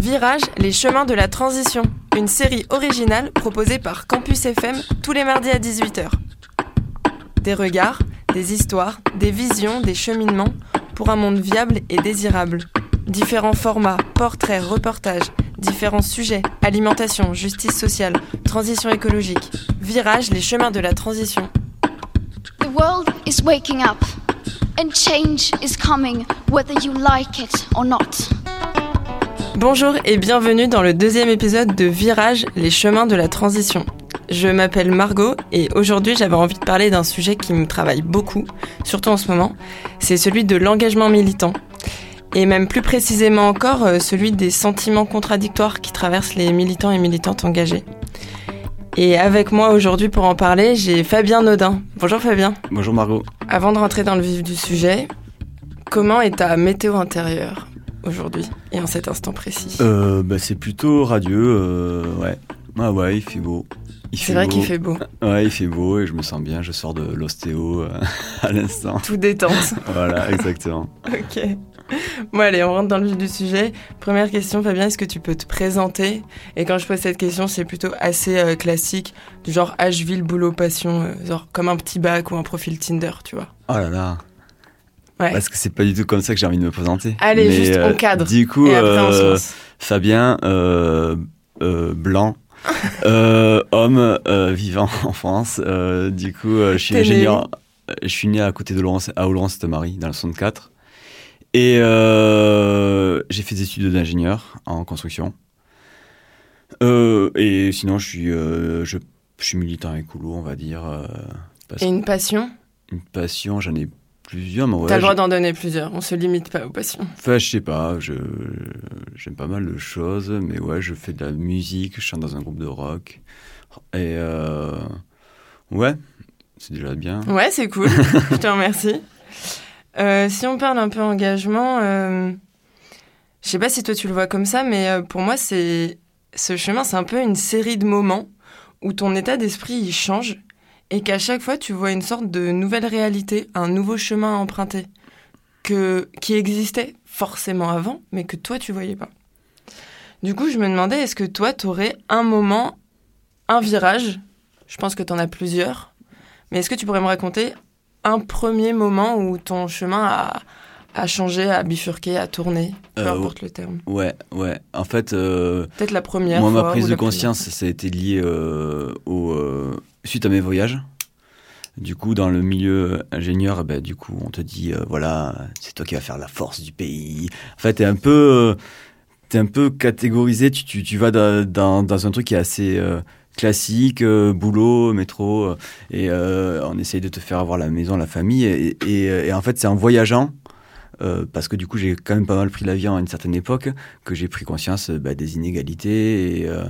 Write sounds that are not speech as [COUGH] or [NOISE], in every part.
Virage, les chemins de la transition, une série originale proposée par Campus FM tous les mardis à 18h. Des regards, des histoires, des visions, des cheminements pour un monde viable et désirable. Différents formats, portraits, reportages, différents sujets, alimentation, justice sociale, transition écologique. Virage, les chemins de la transition. The world is waking up, and change is coming, whether you like it or not. Bonjour et bienvenue dans le deuxième épisode de Virage, les chemins de la transition. Je m'appelle Margot et aujourd'hui j'avais envie de parler d'un sujet qui me travaille beaucoup, surtout en ce moment, c'est celui de l'engagement militant. Et même plus précisément encore, euh, celui des sentiments contradictoires qui traversent les militants et militantes engagés. Et avec moi aujourd'hui pour en parler, j'ai Fabien Naudin. Bonjour Fabien. Bonjour Margot. Avant de rentrer dans le vif du sujet, comment est ta météo intérieure? Aujourd'hui et en cet instant précis euh, bah, C'est plutôt radieux, euh, ouais. Ah ouais, il fait beau. C'est vrai qu'il fait beau. Ouais, il fait beau et je me sens bien, je sors de l'ostéo euh, [LAUGHS] à l'instant. Tout détente. voilà, exactement. [LAUGHS] ok. Bon allez, on rentre dans le vif du sujet. Première question, Fabien, est-ce que tu peux te présenter? Et quand je pose cette question, c'est plutôt assez euh, classique, du genre âge, ville, boulot, passion, euh, genre comme un petit bac ou un profil Tinder, tu vois. Oh là là. Ouais. Parce que c'est pas du tout comme ça que j'ai envie de me présenter. Allez, juste on cadre. Du coup, Fabien, blanc, [LAUGHS] euh, homme euh, vivant en France. Euh, du coup, je suis ingénieur. Je suis né à côté de Laurence, à Oloron-Sainte-Marie, dans le 64. Et j'ai fait des études d'ingénieur en construction. et sinon, je suis, je, je, suis militant écolo, on va dire. et une passion? Une passion, j'en ai plusieurs. T'as le droit d'en donner plusieurs, on se limite pas aux passions. Enfin, je sais pas, je, j'aime pas mal de choses, mais ouais, je fais de la musique, je chante dans un groupe de rock. Et euh, ouais, c'est déjà bien. Ouais, c'est cool, [LAUGHS] [LAUGHS] je te remercie. Euh, si on parle un peu engagement, euh, je sais pas si toi tu le vois comme ça, mais euh, pour moi, c'est ce chemin, c'est un peu une série de moments où ton état d'esprit il change et qu'à chaque fois tu vois une sorte de nouvelle réalité, un nouveau chemin à emprunter, que, qui existait forcément avant, mais que toi tu voyais pas. Du coup, je me demandais, est-ce que toi, tu aurais un moment, un virage Je pense que tu en as plusieurs. Mais est-ce que tu pourrais me raconter un premier moment où ton chemin a, a changé, a bifurqué, a tourné Peu euh, importe le terme? Ouais, ouais. En fait. Euh, Peut-être la première. Moi, ma prise de conscience, ça a été lié euh, au, suite à mes voyages. Du coup, dans le milieu ingénieur, ben, du coup, on te dit, voilà, c'est toi qui vas faire la force du pays. En fait, t'es un peu, t'es un peu catégorisé. Tu, tu, tu vas dans, un truc qui est assez classique, boulot, métro, et on essaye de te faire avoir la maison, la famille. Et, et, et en fait, c'est en voyageant euh, parce que du coup j'ai quand même pas mal pris l'avion à une certaine époque, que j'ai pris conscience bah, des inégalités et, euh,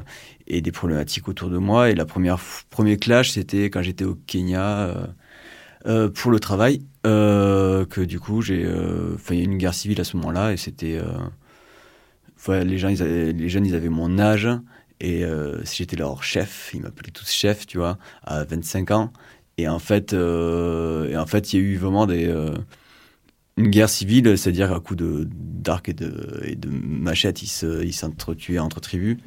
et, des problématiques autour de moi. Et la première premier clash, c'était quand j'étais au Kenya euh, euh pour le travail, que du coup j'ai, il y a eu une guerre civile à ce moment-là et c'était, les gens, les jeunes, ils avaient mon âge. Et j'étais leur chef, ils m'appelaient tous chef, tu vois, à 25 ans. Et en fait, et en fait, il y a eu vraiment des, une guerre civile, c'est-à-dire à coup de d'arc et de, et de machette, ils s'entretuaient entre tribus.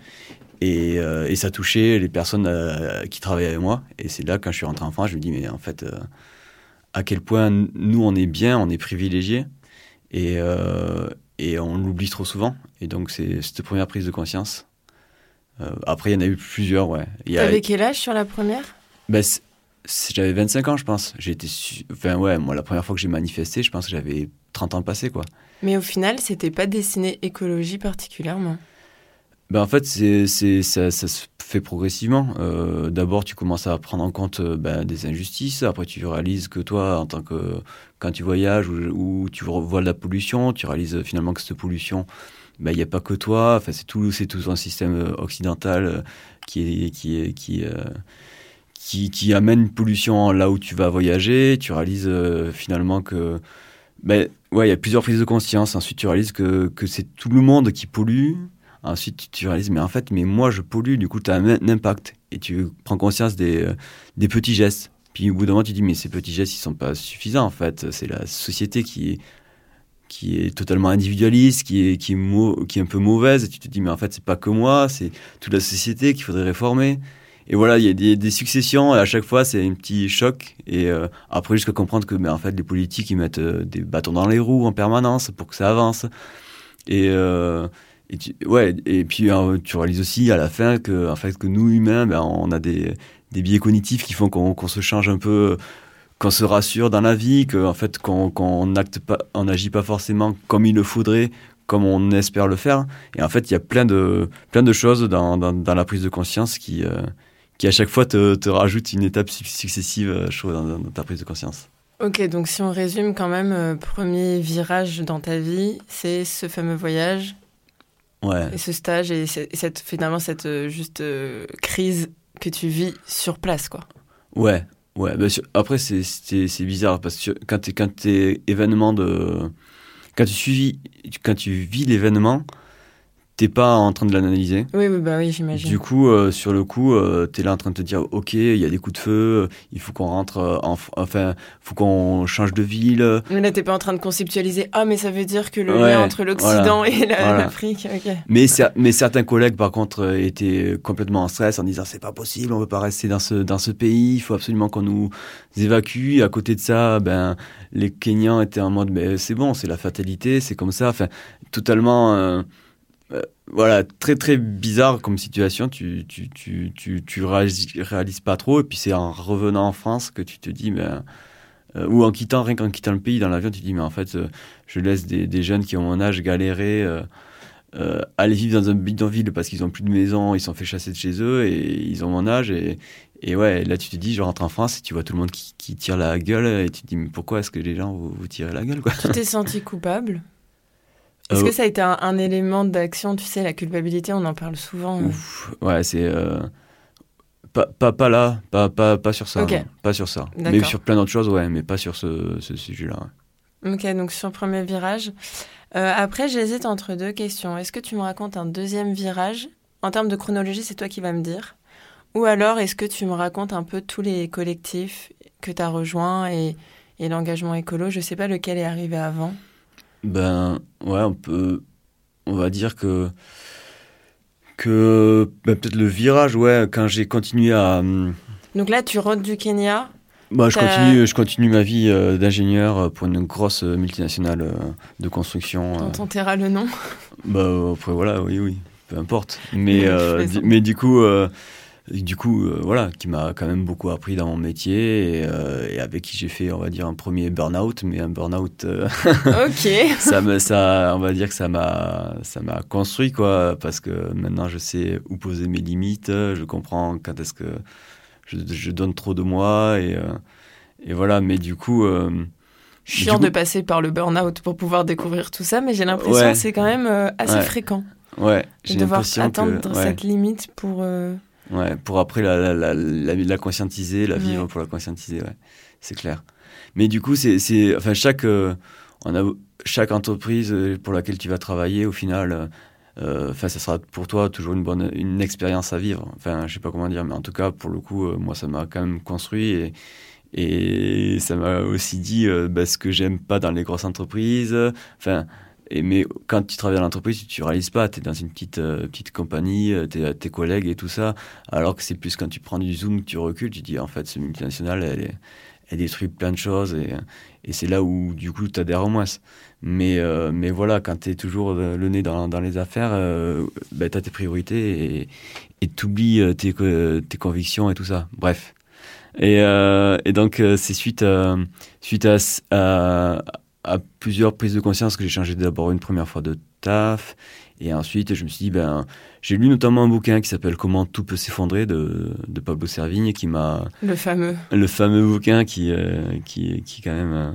Et, euh, et, ça touchait les personnes euh, qui travaillaient avec moi. Et c'est là, quand je suis rentré en France, je me dis, mais en fait, euh, à quel point nous, on est bien, on est privilégiés. Et, et on l'oublie trop souvent. Et donc, c'est cette première prise de conscience. après, il y en a eu plusieurs, ouais. T'avais quel âge sur la première? Ben, j'avais 25 ans, je pense. J'ai été, enfin ouais, moi la première fois que j'ai manifesté, je pense que j'avais 30 ans passé, quoi. Mais au final, c'était pas destiné écologie particulièrement. Ben en fait, c'est, c'est, ça, ça, se fait progressivement. Euh, d'abord, tu commences à prendre en compte euh, ben, des injustices. Après, tu réalises que toi, en tant que quand tu voyages ou, tu vois de la pollution, tu réalises finalement que cette pollution, ben, il n'y a pas que toi. Enfin, c'est tout, c'est tout un système occidental qui est, qui est, qui, qui, qui amène pollution là où tu vas voyager. Tu réalises euh, finalement que, ben, ouais, il y a plusieurs prises de conscience. Ensuite, tu réalises que, que c'est tout le monde qui pollue. Ensuite, tu réalises, mais en fait, mais moi, je pollue. Du coup, tu as un, impact et tu prends conscience des, euh, des petits gestes. Puis au bout d'un moment, tu dis, mais ces petits gestes, ils sont pas suffisants, en fait. C'est la société qui, qui est totalement individualiste, qui est, qui est, qui est un peu mauvaise. Et tu te dis, mais en fait, c'est pas que moi, c'est toute la société qu'il faudrait réformer. Et voilà, il y a des, successions, et à chaque fois, c'est un petit choc. Et euh, après, jusqu'à comprendre que, mais en fait, les politiques, ils mettent euh, des bâtons dans les roues en permanence pour que ça avance. Et, euh, ouais, et puis tu réalises aussi à la fin que, en fait, que nous, humains, ben, on a des, des biais cognitifs qui font qu'on qu'on se change un peu, qu'on se rassure dans la vie, que en fait, qu'on qu'on acte pas, n'agit pas forcément comme il le faudrait, comme on espère le faire. Et en fait, il y a plein de, plein de choses dans, dans, la prise de conscience qui, qui à chaque fois te, te rajoutent une étape su- successive, euh, je trouve, dans, dans ta prise de conscience. Ok, donc si on résume quand même, euh, premier virage dans ta vie, c'est ce fameux voyage Ouais. et ce stage et, ce- et cette, finalement cette euh, juste euh, crise que tu vis sur place, quoi. Ouais, ouais. bah, sur- après, c'est- bizarre parce que quand quand t'es événement de. Quand tu, suivis, quand tu vis l'événement, t'es pas en train de l'analyser. Oui, oui, bah oui, j'imagine. Du coup, euh, sur le coup, euh, t'es là en train de te dire, ok, il y a des coups de feu, il faut qu'on rentre, euh, en, enfin, faut qu'on change de ville. Mais là, t'es pas en train de conceptualiser. Ah, mais ça veut dire que le Ouais, lien entre l'Occident et la- voilà. l'Afrique. Ok. Mais, cer- mais certains collègues, par contre, euh, étaient complètement en stress en disant, c'est pas possible, on veut pas rester dans ce, dans ce pays, il faut absolument qu'on nous évacue. À côté de ça, ben, les Kenyans étaient en mode, mais c'est bon, c'est la fatalité, c'est comme ça. Enfin, totalement, euh, euh, voilà, très très bizarre comme situation. Tu, tu, tu, tu, tu réalises, pas trop. Et puis c'est en revenant en France que tu te dis, ben, ou en quittant, rien qu'en quittant le pays dans l'avion, tu te dis, mais en fait, euh, je laisse des, des jeunes qui ont mon âge galérer. aller vivre dans un bidonville parce qu'ils ont plus de maison, ils sont fait chasser de chez eux et ils ont mon âge et, ouais, là tu te dis, je rentre en France et tu vois tout le monde qui, qui tire la gueule et tu te dis, mais pourquoi est-ce que les gens vous, vous tirez la gueule quoi? Tu t'es senti coupable? Est-ce Euh, que ça a été un, un élément d'action Tu sais, la culpabilité, on en parle souvent. euh. Ouf, ouais, c'est euh, pas, pas, pas là, pas, pas, pas sur ça, Ok. non, pas sur ça. Mais sur plein d'autres choses, ouais, mais pas sur ce, ce sujet-là. ouais. Ok, donc sur le premier virage. Euh, après, j'hésite entre deux questions. Est-ce que tu me racontes un deuxième virage? En termes de chronologie, c'est toi qui vas me dire. Ou alors, est-ce que tu me racontes un peu tous les collectifs que tu as rejoints et, et l'engagement écolo? Je sais pas lequel est arrivé avant. Ben ouais, on peut, on va dire que que ben, peut-être le virage, ouais, quand j'ai continué à hum, Donc là, tu rentres du Kenya. Bah, je continue, je continue ma vie euh, d'ingénieur pour une grosse euh, multinationale euh, de construction. Dont on taira le nom. Bah, après, voilà, oui, oui, peu importe. Mais, Oui, euh, du, mais du coup, du coup euh, voilà, qui m'a quand même beaucoup appris dans mon métier et, euh, et avec qui j'ai fait, on va dire, un premier burn-out, mais un burn-out, euh, ok. [LAUGHS] ça, me, ça, on va dire que ça m'a, ça m'a construit, quoi, parce que maintenant je sais où poser mes limites, je comprends quand est-ce que je, je donne trop de moi et, et voilà, mais du coup. Chiant de passer par le burn-out pour pouvoir découvrir tout ça, mais j'ai l'impression Ouais. que c'est quand même assez Ouais. fréquent Ouais, de j'ai devoir l'impression atteindre que. Ouais, cette limite pour. Ouais, pour après la, la, la, conscientiser, la vivre Ouais. pour la conscientiser, ouais, c'est clair. Mais du coup, c'est. c'est- Enfin, chaque, euh, on a, chaque entreprise euh, pour laquelle tu vas travailler, au final. euh, euh, ça sera pour toi toujours une bonne une expérience à vivre. Enfin, je sais pas comment dire, mais en tout cas, pour le coup, euh, moi, ça m'a quand même construit et, et ça m'a aussi dit bah, ce que j'aime pas dans les grosses entreprises. Enfin, mais quand tu travailles dans l'entreprise, tu réalises pas. Tu es dans une petite, euh, petite compagnie, tu es tes collègues et tout ça. Alors que c'est plus quand tu prends du zoom, tu recules, tu dis en fait, ce multinational, elle, elle détruit plein de choses et, et c'est là où du coup tu adhères au moins. Mais, euh, mais voilà, quand tu es toujours euh, le nez dans, dans les affaires, euh, bah, tu as tes priorités et tu oublies tes, tes convictions et tout ça. Bref. Et, euh, et donc, euh, c'est suite, suite à, à plusieurs prises de conscience que j'ai changé d'abord une première fois de taf. Et ensuite, je me suis dit, ben, j'ai lu notamment un bouquin qui s'appelle Comment tout peut s'effondrer de, de Pablo Servigne qui m'a, le fameux. le fameux bouquin qui, euh, qui, qui quand même, euh,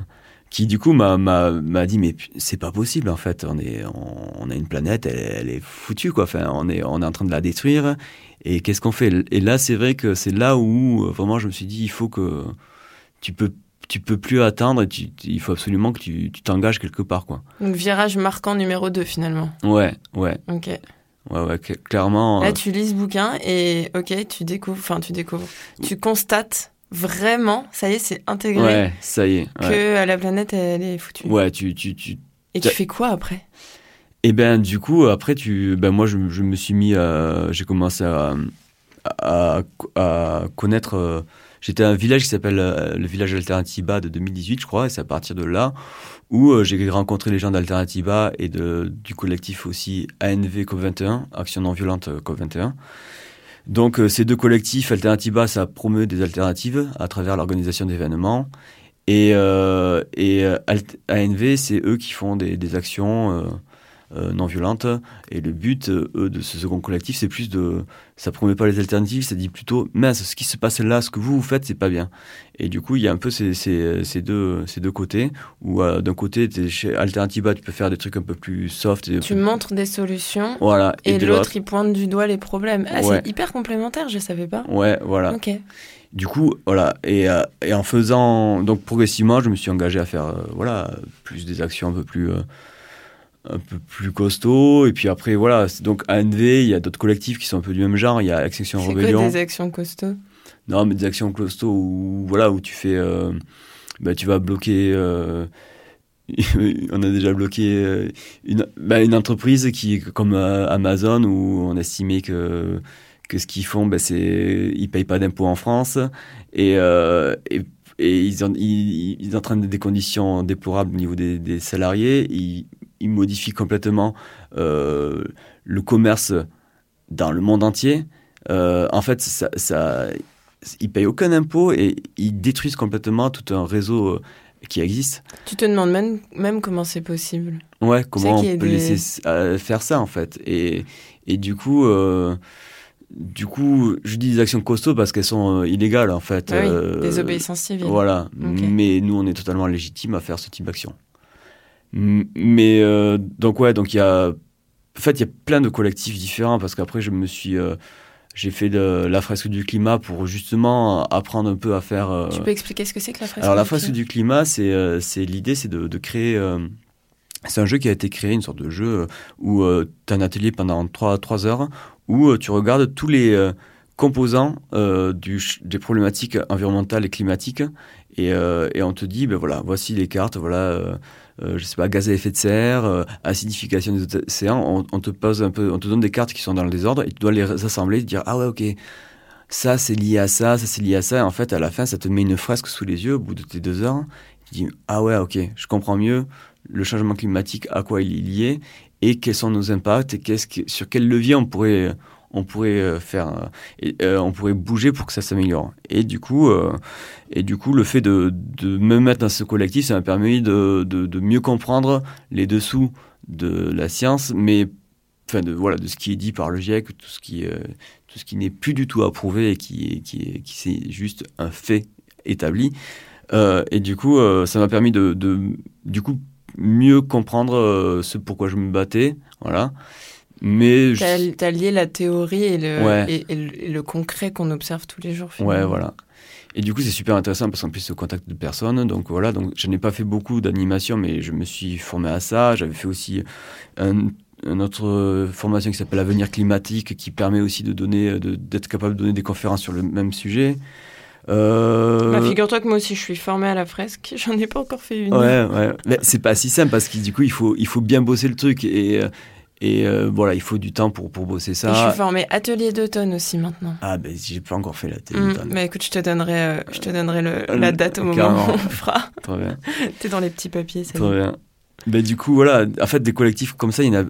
qui du coup m'a, m'a, m'a dit, mais c'est pas possible en fait, on, est, on, on a une planète, elle, elle est foutue quoi, enfin, on est, on est en train de la détruire, et qu'est-ce qu'on fait? Et là, c'est vrai que c'est là où euh, vraiment je me suis dit, il faut que tu peux, tu peux plus attendre, et tu, il faut absolument que tu, t'engages quelque part quoi. Donc, virage marquant numéro 2 finalement. Ouais, ouais, Ok. ouais, ouais, cl- clairement. Là, euh, tu lis ce bouquin et ok, tu découvres, enfin, tu découvres, tu constates vraiment, ça y est, c'est intégré ouais, ça y est. que Ouais, euh, la planète, elle est foutue. ouais tu, tu, tu, Et tu fais quoi après? Et ben du coup après tu ben moi je, je me suis mis à j'ai commencé à, à, à connaître euh, j'étais à un village qui s'appelle euh, le village Alternativa de 2018 je crois et c'est à partir de là où euh, j'ai rencontré les gens d'Alternativa et de du collectif aussi ANV COP21 Action non violente COP21 donc ces deux collectifs Alternativa ça promeut des alternatives à travers l'organisation d'événements et, euh, et ANV, c'est eux qui font des, des actions euh, euh, non violentes. Et le but, eux, de ce second collectif, c'est plus de. Ça promet pas les alternatives, ça dit plutôt, mince, ce qui se passe là, ce que vous, vous faites, c'est pas bien. Et du coup, il y a un peu ces, ces, ces deux, ces deux côtés, où d'un côté, es chez Alternativa, tu peux faire des trucs un peu plus soft. Tu montres des solutions. Voilà. Et, l'autre, il pointe du doigt les problèmes. Ah, c'est hyper complémentaire, je savais pas. Ouais, voilà. Ok. Du coup, voilà, et, euh, et, en faisant, donc progressivement, je me suis engagé à faire, euh, voilà, plus des actions un peu plus, euh, un peu plus costauds. Et puis après, voilà, donc ANV, il y a d'autres collectifs qui sont un peu du même genre. Il y a Extinction Rebellion. C'est des actions costauds? Non, mais des actions costauds où, voilà, où tu fais, bah, tu vas bloquer. [LAUGHS] on a déjà bloqué une, bah, une entreprise qui, comme Amazon, où on estimait que que ce qu'ils font, ben, c'est ils payent pas d'impôts en France et, euh, et, et ils, en, ils, ils, entraînent des conditions déplorables au niveau des, des salariés. Ils, ils, modifient complètement euh, le commerce dans le monde entier. Euh, en fait, ça, ça, ils payent aucun impôt et ils détruisent complètement tout un réseau euh, qui existe. Tu te demandes même, même comment c'est possible. Ouais, comment on peut des... laisser faire ça en fait. Et, et du coup, euh, du coup, je dis des actions costauds parce qu'elles sont illégales en fait. Ah oui, euh, des obéissances civiles. Voilà, okay. mais nous on est totalement légitime à faire ce type d'action. Mais euh, donc ouais, donc il y a, en fait il y a plein de collectifs différents parce qu'après je me suis, euh, j'ai fait de la fresque du climat pour justement apprendre un peu à faire. Euh, tu peux expliquer ce que c'est que la fresque Alors la fresque du climat, c'est c'est l'idée, c'est de, de, créer. c'est un jeu qui a été créé, une sorte de jeu où tu as un atelier pendant 3, 3 heures où tu regardes tous les composants euh, du, des problématiques environnementales et climatiques et, euh, et, on te dit ben voilà voici les cartes voilà euh, je sais pas gaz à effet de serre acidification des océans on, on, te pose un peu on te donne des cartes qui sont dans le désordre et tu dois les assembler et te dire ah ouais ok ça c'est lié à ça ça c'est lié à ça. Et en fait à la fin ça te met une fresque sous les yeux au bout de tes deux heures tu dis ah ouais ok je comprends mieux le changement climatique à quoi il est lié et quels sont nos impacts et qu'est-ce que, sur quel levier on pourrait on pourrait euh, faire et, euh, on pourrait bouger pour que ça s'améliore et du coup euh, et du coup le fait de, me mettre dans ce collectif ça m'a permis de, mieux comprendre les dessous de la science mais enfin de voilà de ce qui est dit par le GIEC tout ce qui euh, tout ce qui n'est plus du tout approuvé et qui qui qui c'est juste un fait établi euh, et du coup ça m'a permis de, du coup mieux comprendre euh, ce pourquoi je me battais. Voilà. Mais t'as je... as lié la théorie et le, ouais. et, et, le, et le concret qu'on observe tous les jours. Finalement. Ouais, voilà. Et du coup, c'est super intéressant parce qu'en plus, c'est au contact de personnes. Donc voilà, donc je n'ai pas fait beaucoup d'animation, mais je me suis formé à ça. J'avais fait aussi un, une autre formation qui s'appelle Avenir climatique, qui permet aussi de donner, d'être capable de donner des conférences sur le même sujet. Euh... Bah, figure-toi que moi aussi je suis formée à la fresque, [LAUGHS] j'en ai pas encore fait une. Ouais, c'est pas si simple parce que du coup il faut, il faut bien bosser le truc et, et euh, voilà, il faut du temps pour, pour bosser ça. Et je suis formée atelier d'automne aussi maintenant. Ah ben j'ai pas encore fait l'atelier mmh, d'automne. Mais écoute, je te donnerai, euh, je te donnerai le, la date au moment où on fera. [LAUGHS] Très bien. [LAUGHS] T'es dans les petits papiers, ça. Très bien. Ben du coup voilà, en fait des collectifs comme ça, il y en a,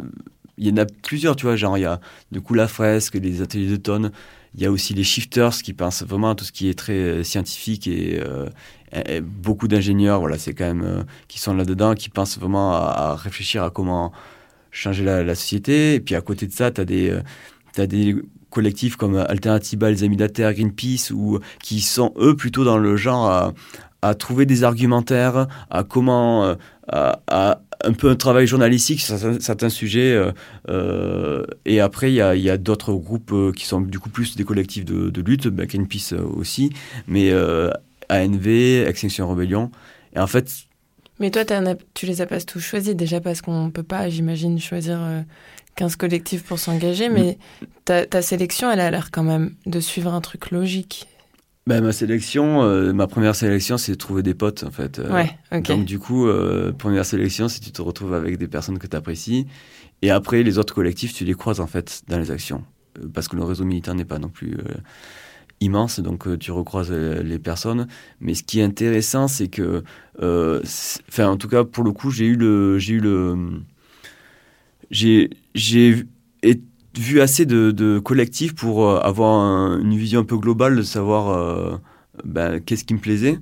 il y en a plusieurs, tu vois, genre il y a du coup la fresque, les ateliers d'automne. Il y a aussi les shifters qui pensent vraiment à tout ce qui est très euh, scientifique et, euh, et beaucoup d'ingénieurs, voilà, c'est quand même euh, qui sont là-dedans, qui pensent vraiment à, à, réfléchir à comment changer la, société. Et puis à côté de ça, tu as des, euh, as des collectifs comme Alternativa, les Amis de la Terre, Greenpeace, ou qui sont eux plutôt dans le genre à, trouver des argumentaires, à comment, euh, à, un peu un travail journalistique sur certains, sujets. Euh, et après, il y a, a d'autres groupes qui sont du coup plus des collectifs de, lutte, bah, Greenpeace aussi, mais euh, ANV, Extinction Rebellion. Et en fait. Mais toi, tu les as pas tous choisis, déjà parce qu'on peut pas, j'imagine, choisir 15 collectifs pour s'engager, mais ta, ta sélection, elle a l'air quand même de suivre un truc logique. Ben, ma sélection, euh, ma première sélection, c'est de trouver des potes, en fait. Euh, Ouais, ok. Donc, du coup, euh, première sélection, c'est tu te retrouves avec des personnes que tu apprécies. Et après, les autres collectifs, tu les croises, en fait, dans les actions. Euh, Parce que le réseau militant n'est pas non plus euh, immense, donc euh, tu recroises euh, les personnes. Mais ce qui est intéressant, c'est que, euh, enfin, en tout cas, pour le coup, j'ai eu le, j'ai eu le, j'ai, j'ai vu- assez de, de collectifs pour avoir un- une vision un peu globale de savoir ben, qu'est-ce qui me plaisait.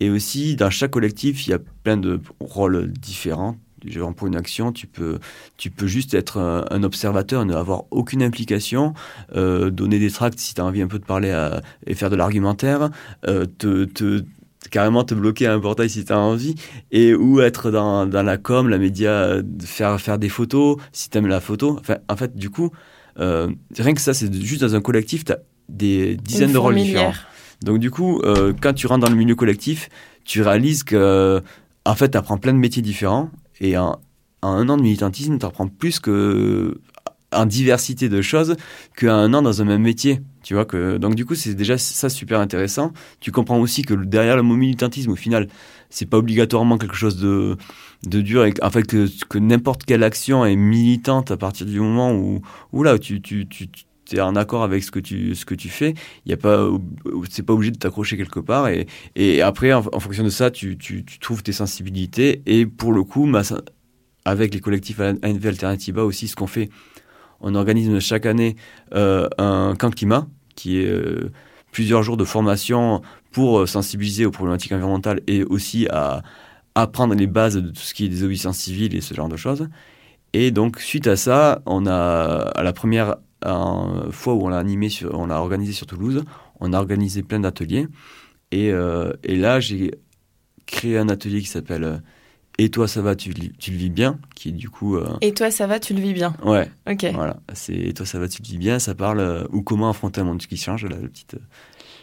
Et aussi, dans chaque collectif, il y a plein de rôles différents. Genre pour une action, tu peux, tu peux juste être un, un observateur, ne avoir aucune implication, euh, donner des tracts si tu as envie un peu de parler à- et faire de l'argumentaire, euh, te, te- carrément te bloquer à un portail si tu as envie, et ou être dans, dans la com, la média, faire, faire des photos si tu aimes la photo. Enfin, en fait, du coup, euh, rien que ça, c'est juste dans un collectif, tu as des dizaines Une de rôles différents. Donc du coup, euh, quand tu rentres dans le milieu collectif, tu réalises que en fait, tu apprends plein de métiers différents et en un an de militantisme, tu apprends plus que diversité de choses qu'à un an dans un même métier. Tu vois que donc du coup, c'est déjà ça super intéressant. Tu comprends aussi que derrière le mot militantisme, au final, c'est pas obligatoirement quelque chose de de dur en fait que, n'importe quelle action est militante à partir du moment où où là tu tu es en accord avec ce que tu ce que tu fais y a pas c'est pas obligé de t'accrocher quelque part et, et après en, fonction de ça tu, tu, trouves tes sensibilités et pour le coup avec les collectifs ANV Alternativa aussi ce qu'on fait on organise chaque année euh, un camp climat qui est euh, plusieurs jours de formation pour euh, sensibiliser aux problématiques environnementales et aussi à apprendre les bases de tout ce qui est désobéissance civile et ce genre de choses. Et donc suite à ça on a à la première euh, fois où on l'a animé, sur, on l'a organisé sur Toulouse, on a organisé plein d'ateliers. Et, euh, et là, j'ai créé un atelier qui s'appelle euh, Et toi, ça va, tu, tu, le vis bien qui est du coup. Euh, et toi, ça va, tu le vis bien Ouais. Ok. Voilà. C'est Et toi, ça va, tu le vis bien. Ça parle euh, ou comment affronter un monde qui change, là, le petit.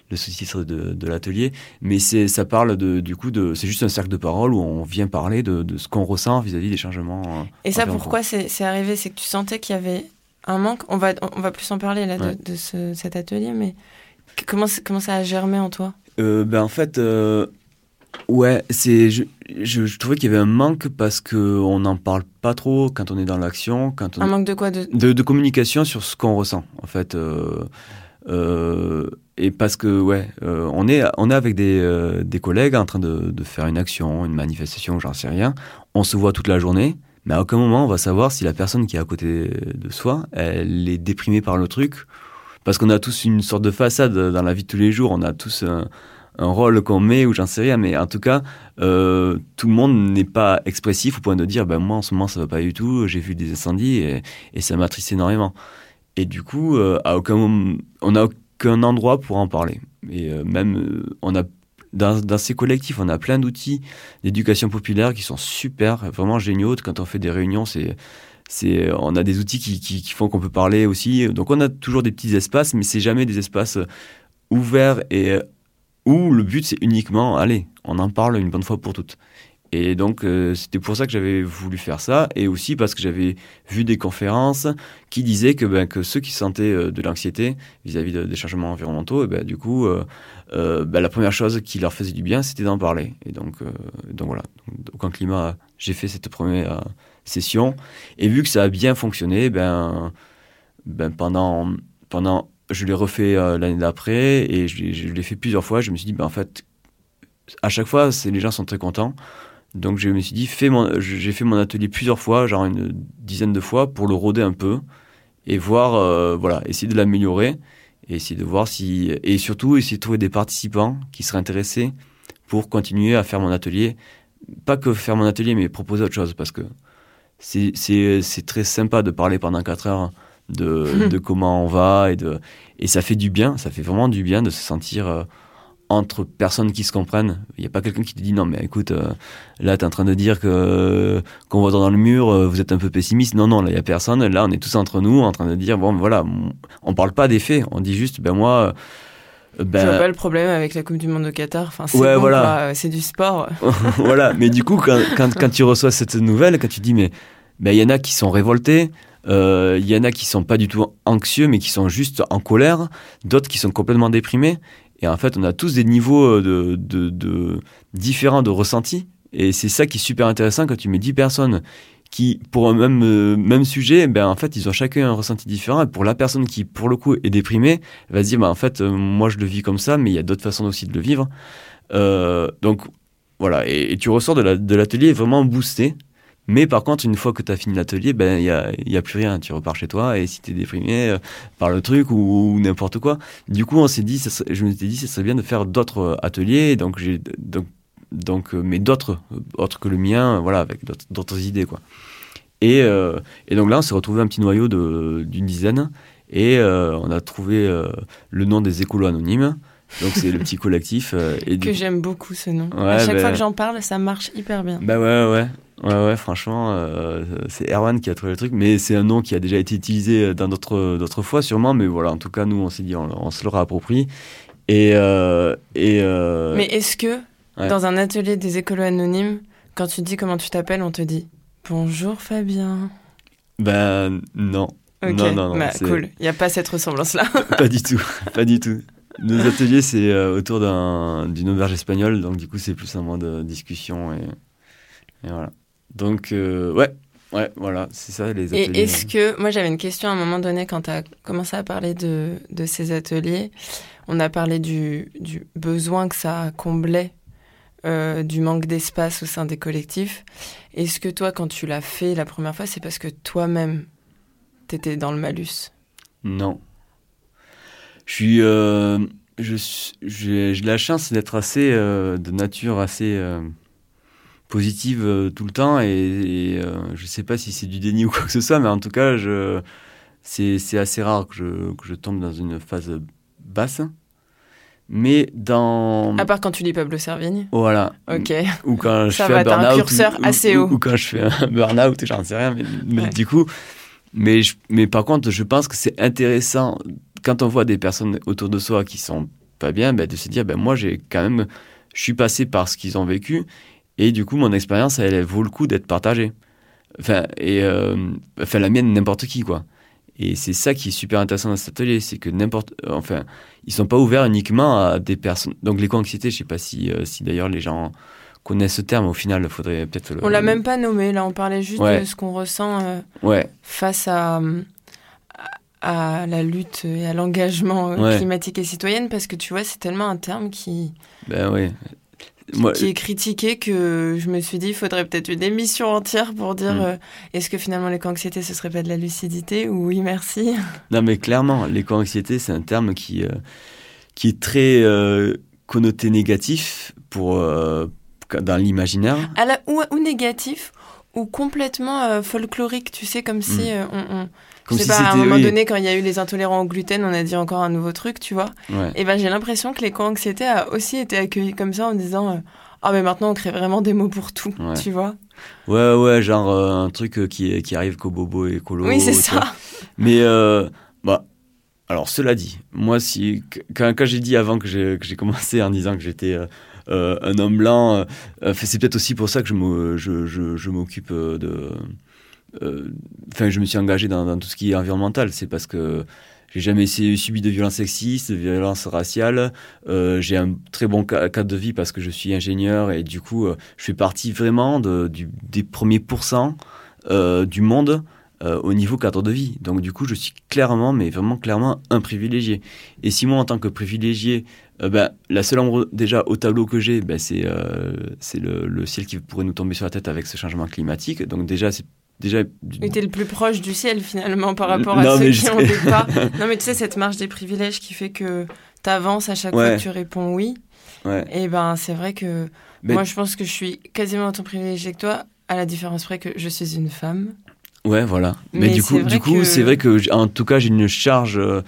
le sous-titre de, de l'atelier, mais c'est ça parle de du coup de c'est juste un cercle de parole où on vient parler de, de ce qu'on ressent vis-à-vis des changements. Et ça, pourquoi c'est arrivé? C'est que tu sentais qu'il y avait un manque. On va, on va plus en parler là Ouais. de, de ce, cet atelier, mais comment, comment ça a germé en toi? Euh, Ben en fait, euh, ouais, c'est je, je, je, trouvais qu'il y avait un manque parce que on n'en parle pas trop quand on est dans l'action. Quand on... Un manque de quoi? De... de, de communication sur ce qu'on ressent en fait. Euh, et parce que ouais, on est on est avec des, des collègues en train de, de faire une action, une manifestation, j'en sais rien. On se voit toute la journée. Mais à aucun moment on va savoir si la personne qui est à côté de soi, elle est déprimée par le truc. Parce qu'on a tous une sorte de façade dans la vie de tous les jours, on a tous un, rôle qu'on met ou j'en sais rien. Mais en tout cas, euh, tout le monde n'est pas expressif au point de dire ben, moi en ce moment ça va pas du tout, j'ai vu des incendies et, ça m'attriste énormément. Et du coup, euh, à aucun on n'a aucun endroit pour en parler. Et euh, même, on a dans, ces collectifs, on a plein d'outils d'éducation populaire qui sont super, vraiment géniaux. Quand on fait des réunions, c'est, on a des outils qui, qui, qui font qu'on peut parler aussi. Donc on a toujours des petits espaces, mais c'est jamais des espaces ouverts et où le but c'est uniquement, allez, on en parle une bonne fois pour toutes. Et donc, euh, c'était pour ça que j'avais voulu faire ça, et aussi parce que j'avais vu des conférences qui disaient que, ben, que ceux qui sentaient euh, de l'anxiété vis-à-vis de, des changements environnementaux, et ben, du coup, euh, ben, la première chose qui leur faisait du bien, c'était d'en parler. Et donc, donc voilà, donc, au climat, j'ai fait cette première session, et vu que ça a bien fonctionné, ben, ben pendant, pendant, je l'ai refait l'année d'après, et je, l'ai fait plusieurs fois, je me suis dit, ben, en fait, à chaque fois, les gens sont très contents. Donc je me suis dit, j'ai fait mon atelier plusieurs fois, genre une dizaine de fois, pour le rôder un peu et voir, euh, voilà, essayer de l'améliorer et essayer de voir si, et surtout essayer de trouver des participants qui seraient intéressés pour continuer à faire mon atelier. Pas que faire mon atelier, mais proposer autre chose parce que c'est, c'est, c'est très sympa de parler pendant 4 heures de, [LAUGHS] de comment on va et de, et ça fait du bien, ça fait vraiment du bien de se sentir, euh, entre personnes qui se comprennent. Il n'y a pas quelqu'un qui te dit non, mais écoute, euh, là, tu es en train de dire que qu'on va dans le mur, euh, vous êtes un peu pessimiste. Non, non, là, il n'y a personne. Là, on est tous entre nous en train de dire bon, voilà, on parle pas des faits. On dit juste, ben moi. Ben... Je vois pas le problème avec la Coupe du Monde de Qatar. Enfin, c'est ouais, bon, voilà. c'est du sport. [LAUGHS] voilà, mais du coup, quand, quand, quand, tu reçois cette nouvelle, quand tu dis, mais ben, il y en a qui sont révoltés, il euh, y en a qui sont pas du tout anxieux, mais qui sont juste en colère, d'autres qui sont complètement déprimés. Et en fait, on a tous des niveaux de, de, de différents de ressenti. Et c'est ça qui est super intéressant quand tu mets 10 personnes qui, pour un même, euh, même sujet, ben, en fait, ils ont chacun un ressenti différent. Et pour la personne qui, pour le coup, est déprimée, va se dire, bah, en fait, euh, moi, je le vis comme ça, mais il y a d'autres façons aussi de le vivre. Euh, donc, voilà. Et, tu ressors de l'atelier vraiment boosté. Mais par contre, une fois que tu as fini l'atelier, ben il y a, y a, plus rien. Tu repars chez toi et si tu es déprimé euh, par le truc ou, n'importe quoi. Du coup, on s'est dit, ça je me suis dit, ça serait bien de faire d'autres ateliers. Donc j'ai donc donc euh, mais d'autres autres que le mien, voilà, avec d'autres idées quoi. Et, euh, et donc là, on s'est retrouvé un petit noyau d'une dizaine et on a trouvé le nom des écolos anonymes. Donc c'est le petit [LAUGHS] collectif. et que j'aime beaucoup ce nom. à chaque fois ben que j'en parle, ça marche hyper bien. Bah ouais, ouais. Ouais, ouais, franchement, euh, c'est Erwan qui a trouvé le truc, mais c'est un nom qui a déjà été utilisé dans d'autres, d'autres fois, sûrement, mais voilà, en tout cas, nous, on s'est dit, on, se le réapproprie. Et. Euh, et euh, Mais est-ce que, dans un atelier des écolos anonymes, quand tu dis comment tu t'appelles, on te dit Bonjour Fabien? Ben, non. Ok, non, non, non, bah, cool, il n'y a pas cette ressemblance-là. [LAUGHS] pas du tout, pas du tout. Nos ateliers, c'est autour d'un, d'une auberge espagnole, donc du coup, c'est plus un moment de discussion et, et voilà. Donc, euh, ouais, ouais, voilà, c'est ça les ateliers. Et est-ce que, moi j'avais une question à un moment donné quand tu as commencé à parler de, de, ces ateliers, on a parlé du, du besoin que ça comblait, euh, du manque d'espace au sein des collectifs. Est-ce que toi, quand tu l'as fait la première fois, c'est parce que toi-même, tu étais dans le malus? Non. Je suis. Euh, j'ai la chance d'être assez. de nature assez positive euh, tout le temps et, euh, je sais pas si c'est du déni ou quoi que ce soit mais en tout cas je c'est assez rare que je, que je tombe dans une phase basse. Mais dans à part quand tu lis Pablo Servigne. Voilà. Ok. Ou quand je Ça fais va, un burn-out un curseur assez haut. ou, quand je fais un burn-out j'en sais rien mais, du coup mais mais par contre je pense que c'est intéressant quand on voit des personnes autour de soi qui sont pas bien ben, de se dire ben moi j'ai quand même je suis passé par ce qu'ils ont vécu et du coup, mon expérience, elle, vaut le coup d'être partagée. Enfin, et, euh, enfin, la mienne, n'importe qui, quoi. Et c'est ça qui est super intéressant dans cet atelier, c'est que n'importe, euh, enfin, ils sont pas ouverts uniquement à des personnes. Donc l'éco-anxiété, je sais pas si, euh, si d'ailleurs les gens connaissent ce terme. Au final, il faudrait peut-être. On l'a même pas nommé. Là, on parlait juste de ce qu'on ressent ouais. face à, à la lutte et à l'engagement climatique et citoyenne, parce que tu vois, c'est tellement un terme qui. Ben oui qui est critiqué que je me suis dit il faudrait peut-être une émission entière pour dire hmm. euh, est-ce que finalement l'éco-anxiété ce serait pas de la lucidité? Ou oui merci [LAUGHS] Non mais clairement l'éco-anxiété c'est un terme qui euh, qui est très euh, connoté négatif pour dans l'imaginaire. Ou, ou négatif ou complètement folklorique tu sais comme si hmm. on je sais pas, à un moment donné, quand il y a eu les intolérants au gluten, on a dit encore un nouveau truc, tu vois. Et ben j'ai l'impression que l'éco-anxiété a aussi été accueilli comme ça en disant euh, Ah, mais maintenant on crée vraiment des mots pour tout, tu vois. Ouais, ouais, genre euh, un truc euh, qui, qui arrive qu'au bobo et colo. Oui, c'est ça. Mais, bah, alors cela dit, moi, si, quand, quand j'ai dit avant que j'ai commencé en disant que j'étais. un homme blanc, c'est peut-être aussi pour ça que je m'occupe je, je, de, enfin, je me suis engagé dans, tout ce qui est environnemental. C'est parce que j'ai jamais subi de violence sexiste, de violence raciale. Euh, j'ai un très bon cadre de vie parce que je suis ingénieur et du coup, euh, je fais partie vraiment des premiers pourcents du monde au niveau cadre de vie. Donc du coup, je suis clairement, mais vraiment clairement, un privilégié. Et si moi, en tant que privilégié, ben, la seule ombre déjà au tableau que j'ai, ben, c'est c'est le, le, ciel qui pourrait nous tomber sur la tête avec ce changement climatique. Donc déjà, c'est déjà. Mais t'es le plus proche du ciel finalement par rapport à ceux qui n'ont pas. [LAUGHS] Non, mais tu sais, cette marge des privilèges qui fait que t'avances à chaque fois que tu réponds oui. Et ben, c'est vrai que moi, je pense que je suis quasiment autant privilégié que toi, à la différence près que je suis une femme. Ouais, voilà. Mais, du coup, du coup, c'est vrai que, en tout cas, j'ai une charge. Euh,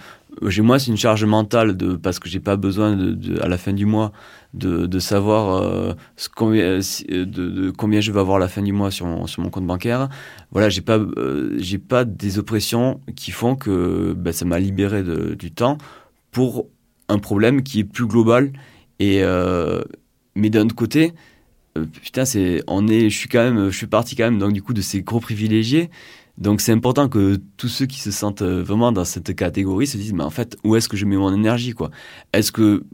j'ai moi, c'est une charge mentale de parce que j'ai pas besoin à la fin du mois de, de savoir euh, combien, euh, de, combien je vais avoir à la fin du mois sur mon, sur mon compte bancaire. Voilà, j'ai pas, euh, j'ai pas des oppressions qui font que ben, ça m'a libéré du temps pour un problème qui est plus global. Et, mais d'un autre côté, putain, c'est, on est, je suis quand même, je suis parti quand même donc du coup de ces gros privilégiés. Donc c'est important que tous ceux qui se sentent vraiment dans cette catégorie se disent mais en fait où est-ce que je mets mon énergie quoi? Est-ce que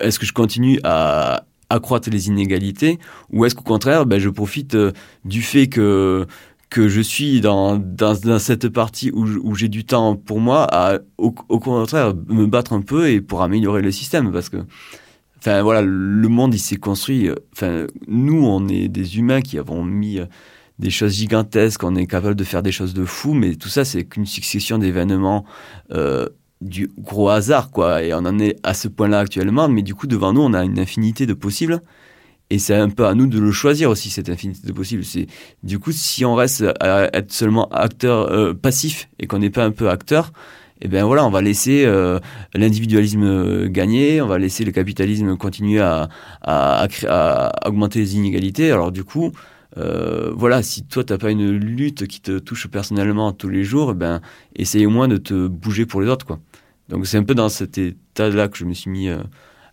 est-ce que je continue à accroître les inégalités ou est-ce qu'au contraire, ben, je profite euh, du fait que que je suis dans, dans, cette partie où, j'ai du temps pour moi à au, au, contraire me battre un peu et pour améliorer le système parce que enfin voilà le monde il s'est construit enfin nous on est des humains qui avons mis des choses gigantesques on est capable de faire des choses de fou mais tout ça c'est qu'une succession d'événements euh, du gros hasard, quoi. Et on en est à ce point-là actuellement, mais du coup, devant nous, on a une infinité de possibles. Et c'est un peu à nous de le choisir aussi, cette infinité de possibles. Du coup, si on reste à être seulement acteur euh, passif et qu'on n'est pas un peu acteur, eh ben voilà, on va laisser euh, l'individualisme gagner, on va laisser le capitalisme continuer à, à augmenter les inégalités. Alors du coup, euh, voilà, si toi t'as pas une lutte qui te touche personnellement tous les jours, eh ben essaye au moins de te bouger pour les autres, quoi. Donc c'est un peu dans cet état-là que je me suis mis euh,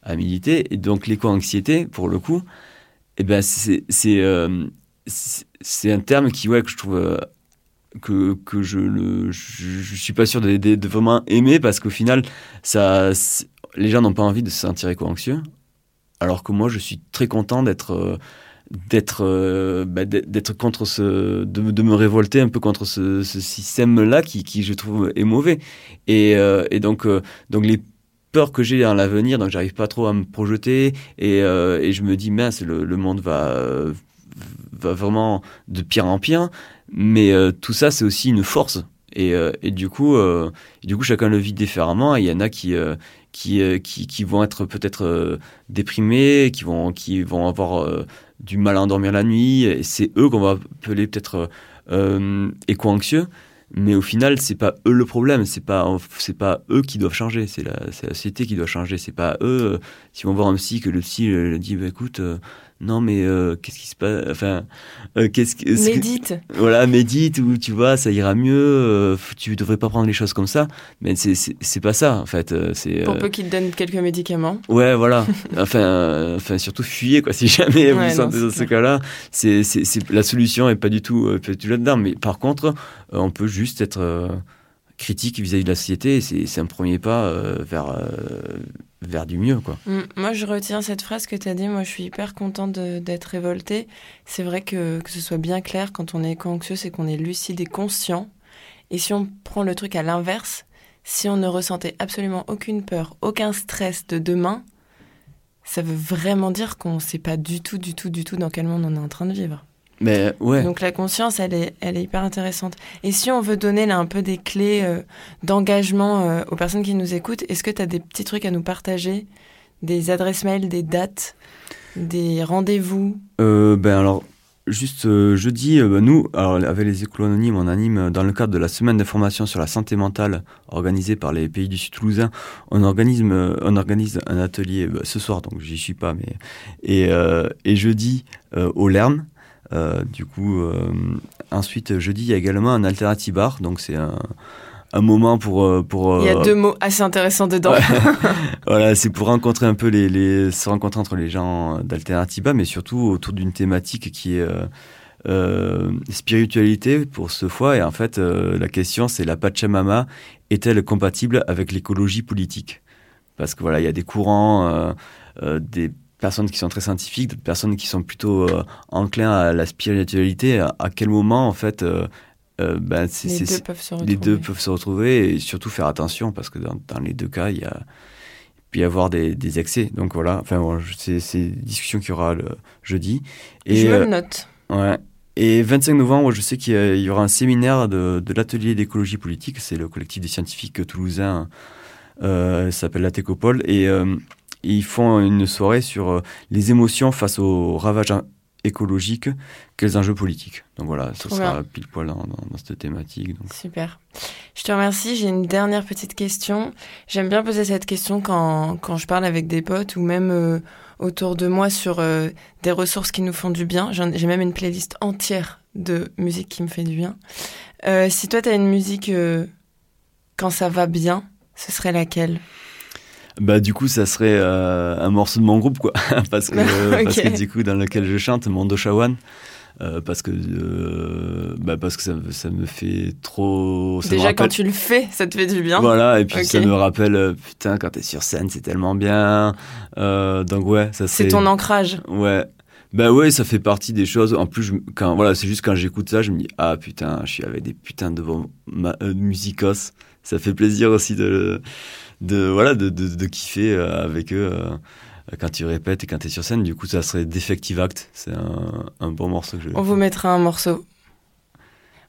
à militer. Et donc l'éco-anxiété, pour le coup, eh ben c'est euh, un terme qui ouais que je trouve que que je je, suis pas sûr de, de, vraiment aimer parce qu'au final ça les gens n'ont pas envie de se sentir éco-anxieux alors que moi je suis très content d'être d'être euh, bah, d'être contre ce de, de, me révolter un peu contre ce, système là qui, qui je trouve est mauvais. Et, euh, et donc euh, donc les peurs que j'ai dans l'avenir donc j'arrive pas trop à me projeter et, et je me dis mince le, le monde va va vraiment de pire en pire. Mais tout ça c'est aussi une force et, euh, et du coup euh, du coup chacun le vit différemment il y en a qui euh, qui, qui, vont être peut-être déprimés, qui vont, qui vont avoir du mal à endormir la nuit. C'est eux qu'on va appeler peut-être éco-anxieux. Mais au final, c'est pas eux le problème. C'est pas, c'est pas eux qui doivent changer. C'est la, la société qui doit changer. C'est pas eux. Si on va voir un psy que le psy euh, dit, bah, écoute, non mais euh, qu'est-ce qui se passe Enfin, euh, qu'est-ce que médite [LAUGHS] Voilà, médite ou tu vois, ça ira mieux. Euh, tu devrais pas prendre les choses comme ça. Mais c'est c'est pas ça en fait. C'est pour peu qu'il te donne quelques médicaments. Ouais, voilà. [LAUGHS] enfin, enfin surtout fuyez quoi. Si jamais vous Ouais, vous sentez dans ce cas-là, c'est c'est la solution est pas du tout, euh, pas du tout là-dedans. Mais par contre, euh, on peut juste être euh, critique vis-à-vis de la société. C'est c'est un premier pas euh, vers euh, vers du mieux quoi. Mm, Moi, je retiens cette phrase que tu as dit. Moi, je suis hyper contente d'être révoltée. C'est vrai que, que ce soit bien clair, quand on est éco-anxieux, c'est qu'on est lucide et conscient. Et si on prend le truc à l'inverse, si on ne ressentait absolument aucune peur, aucun stress de demain, ça veut vraiment dire qu'on ne sait pas du tout, du tout, du tout dans quel monde on est en train de vivre. Mais ouais. Donc la conscience, elle est, elle est hyper intéressante. Et si on veut donner là un peu des clés euh, d'engagement euh, aux personnes qui nous écoutent, est-ce que tu as des petits trucs à nous partager? Des adresses mail, des dates, des rendez-vous? Euh, ben alors, juste jeudi, ben, nous, alors, avec les écoles anonymes, on anime dans le cadre de la semaine d'information sur la santé mentale organisée par les pays du Sud Toulousain, on organise, on organise un atelier ben, ce soir, donc j'y suis pas, mais et, et jeudi au Lerne. Euh, du coup, euh, ensuite jeudi, il y a également un alternative bar, donc c'est un, un moment pour euh, pour Il y a euh, deux mots assez intéressants dedans. Ouais. [LAUGHS] [LAUGHS] voilà, c'est pour rencontrer un peu les, les se rencontrer entre les gens d'Alternativa, mais surtout autour d'une thématique qui est euh, euh, spiritualité pour ce fois. Et en fait, la question c'est la Pachamama est-elle compatible avec l'écologie politique? Parce que voilà, il y a des courants, des personnes qui sont très scientifiques, d'autres personnes qui sont plutôt euh, enclins à la spiritualité. À, à quel moment en fait euh, euh, ben, Les deux peuvent se retrouver. les deux peuvent se retrouver et surtout faire attention parce que dans, dans les deux cas, il y a y avoir des, des excès. Donc voilà, enfin bon, je- c'est une discussion qu'il y aura le jeudi. Je Et, me euh, le note. ouais. Et 25 novembre, je sais qu'il y, aura un séminaire de, de l'atelier d'écologie politique. C'est le collectif des scientifiques toulousains, euh, ça s'appelle la Técopole. Et euh, ils font une soirée sur euh, les émotions face aux ravages écologiques, quels enjeux politiques. Donc voilà, ça sera bien. pile poil dans, dans- dans cette thématique. Donc. Super. Je te remercie. J'ai une dernière petite question. J'aime bien poser cette question quand, quand je parle avec des potes ou même euh, autour de moi sur euh, des ressources qui nous font du bien. J'ai même une playlist entière de musique qui me fait du bien. Euh, si toi, tu as une musique quand ça va bien, ce serait laquelle? Bah du coup ça serait euh, un morceau de mon groupe quoi [LAUGHS] parce que [LAUGHS] Ok. parce que du coup dans lequel je chante Mondo Shawan euh, parce que euh, bah parce que ça, me- ça me fait trop. ça Déjà, quand tu le fais, ça te fait du bien. Voilà, et puis ça me rappelle, putain, quand t'es sur scène, c'est tellement bien. Euh, donc ouais, ça C'est ton ancrage. Ouais. Bah ouais, ça fait partie des choses. En plus, je- quand voilà, c'est juste quand j'écoute ça, je me dis ah putain, je suis avec des putains de bons ma- musicos. Ça fait plaisir aussi de de voilà de de, de kiffer euh, avec eux euh, quand tu répètes et quand t'es sur scène. Du coup, ça serait Defective Act. C'est un, un bon morceau que je. On vous mettra un morceau.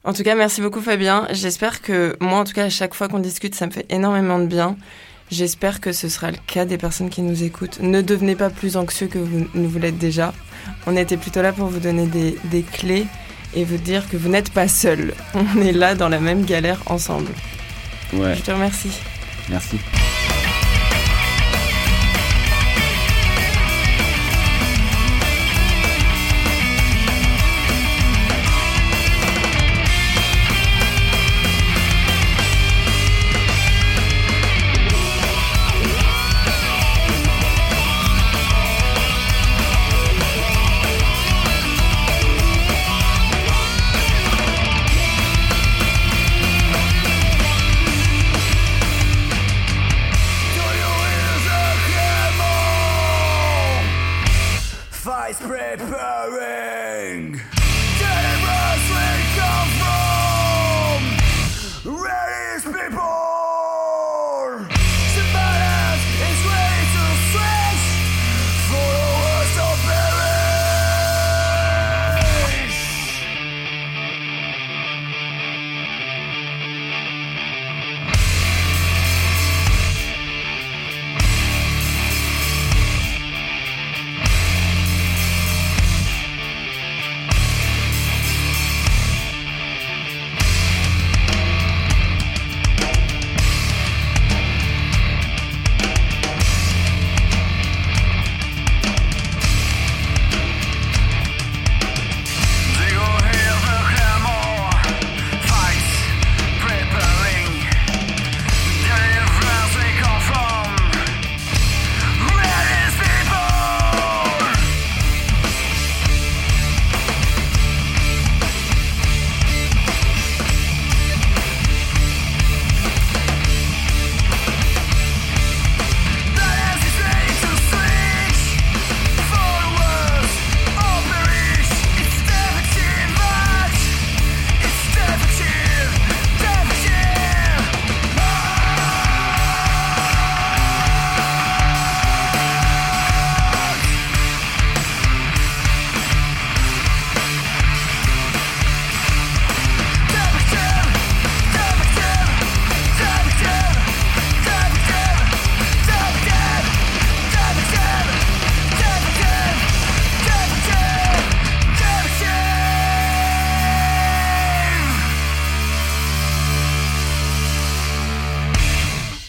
En tout cas, merci beaucoup Fabien. J'espère que moi, en tout cas, à chaque fois qu'on discute, ça me fait énormément de bien. J'espère que ce sera le cas des personnes qui nous écoutent. Ne devenez pas plus anxieux que vous ne vous l'êtes déjà. On était plutôt là pour vous donner des, des clés et vous dire que vous n'êtes pas seul. [LAUGHS] On est là dans la même galère ensemble. Ouais, Je te remercie. Merci.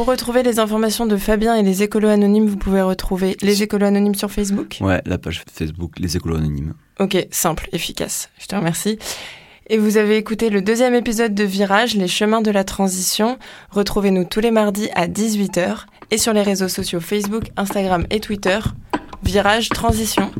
Pour retrouver les informations de Fabien et les écolos anonymes, vous pouvez retrouver les écolos anonymes sur Facebook. Ouais, la page Facebook Les Écolos Anonymes. Ok, simple, efficace. Je te remercie. Et vous avez écouté le deuxième épisode de Virage, les chemins de la transition. Retrouvez-nous tous les mardis à 18h et sur les réseaux sociaux Facebook, Instagram et Twitter. Virage Transition.